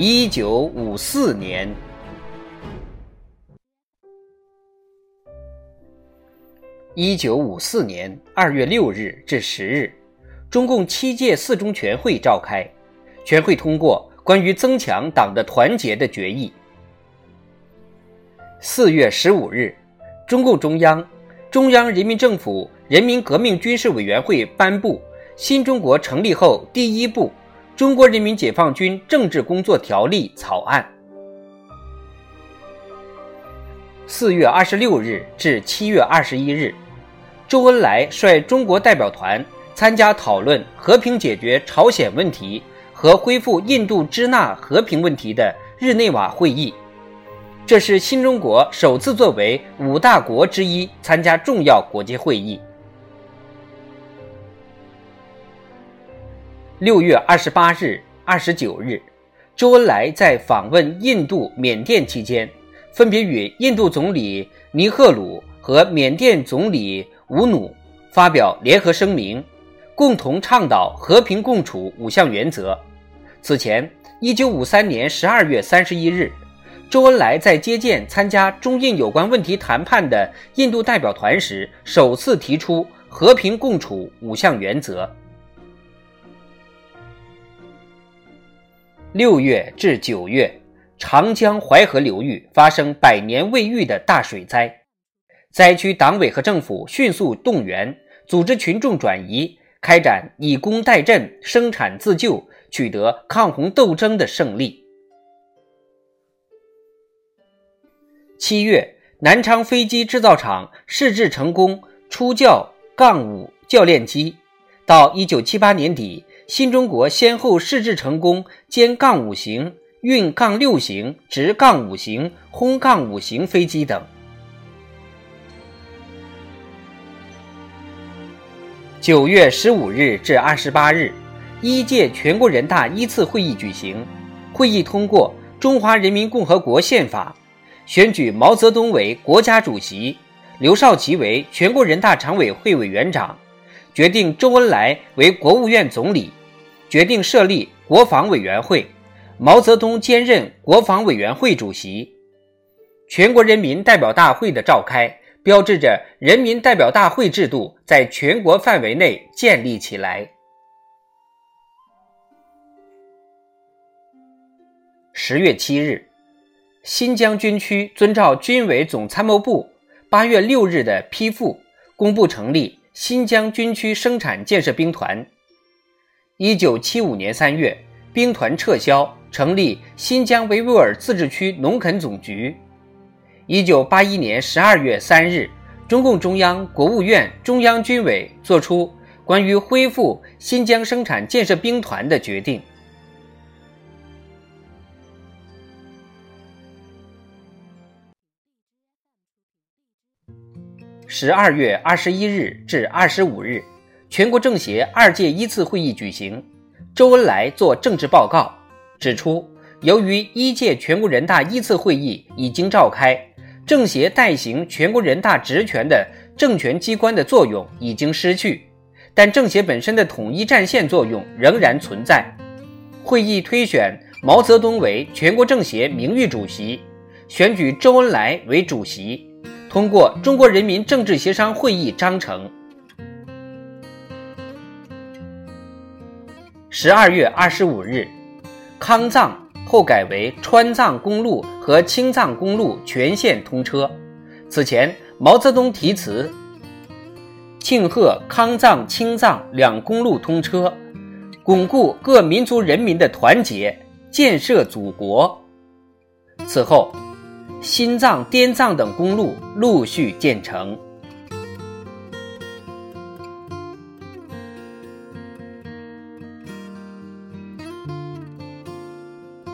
一九五四年，一九五四年二月六日至十日，中共七届四中全会召开，全会通过关于增强党的团结的决议。四月十五日，中共中央、中央人民政府人民革命军事委员会颁布《新中国成立后第一部》。中国人民解放军政治工作条例草案。四月二十六日至七月二十一日，周恩来率中国代表团参加讨论和平解决朝鲜问题和恢复印度支那和平问题的日内瓦会议。这是新中国首次作为五大国之一参加重要国际会议。六月二十八日、二十九日，周恩来在访问印度、缅甸期间，分别与印度总理尼赫鲁和缅甸总理吴努发表联合声明，共同倡导和平共处五项原则。此前，一九五三年十二月三十一日，周恩来在接见参加中印有关问题谈判的印度代表团时，首次提出和平共处五项原则。六月至九月，长江淮河流域发生百年未遇的大水灾，灾区党委和政府迅速动员，组织群众转移，开展以工代赈、生产自救，取得抗洪斗争的胜利。七月，南昌飞机制造厂试制成功初教杠五教练机，到一九七八年底。新中国先后试制成功歼杠五型、运杠六型、直杠五型、轰杠五型飞机等。九月十五日至二十八日，一届全国人大一次会议举行，会议通过《中华人民共和国宪法》，选举毛泽东为国家主席，刘少奇为全国人大常委会委员长，决定周恩来为国务院总理。决定设立国防委员会，毛泽东兼任国防委员会主席。全国人民代表大会的召开，标志着人民代表大会制度在全国范围内建立起来。十月七日，新疆军区遵照军委总参谋部八月六日的批复，公布成立新疆军区生产建设兵团。一九七五年三月，兵团撤销，成立新疆维吾尔自治区农垦总局。一九八一年十二月三日，中共中央、国务院、中央军委作出关于恢复新疆生产建设兵团的决定。十二月二十一日至二十五日。全国政协二届一次会议举行，周恩来作政治报告，指出，由于一届全国人大一次会议已经召开，政协代行全国人大职权的政权机关的作用已经失去，但政协本身的统一战线作用仍然存在。会议推选毛泽东为全国政协名誉主席，选举周恩来为主席，通过《中国人民政治协商会议章程》。十二月二十五日，康藏后改为川藏公路和青藏公路全线通车。此前，毛泽东题词庆贺康藏、青藏两公路通车，巩固各民族人民的团结，建设祖国。此后，新藏、滇藏等公路陆续建成。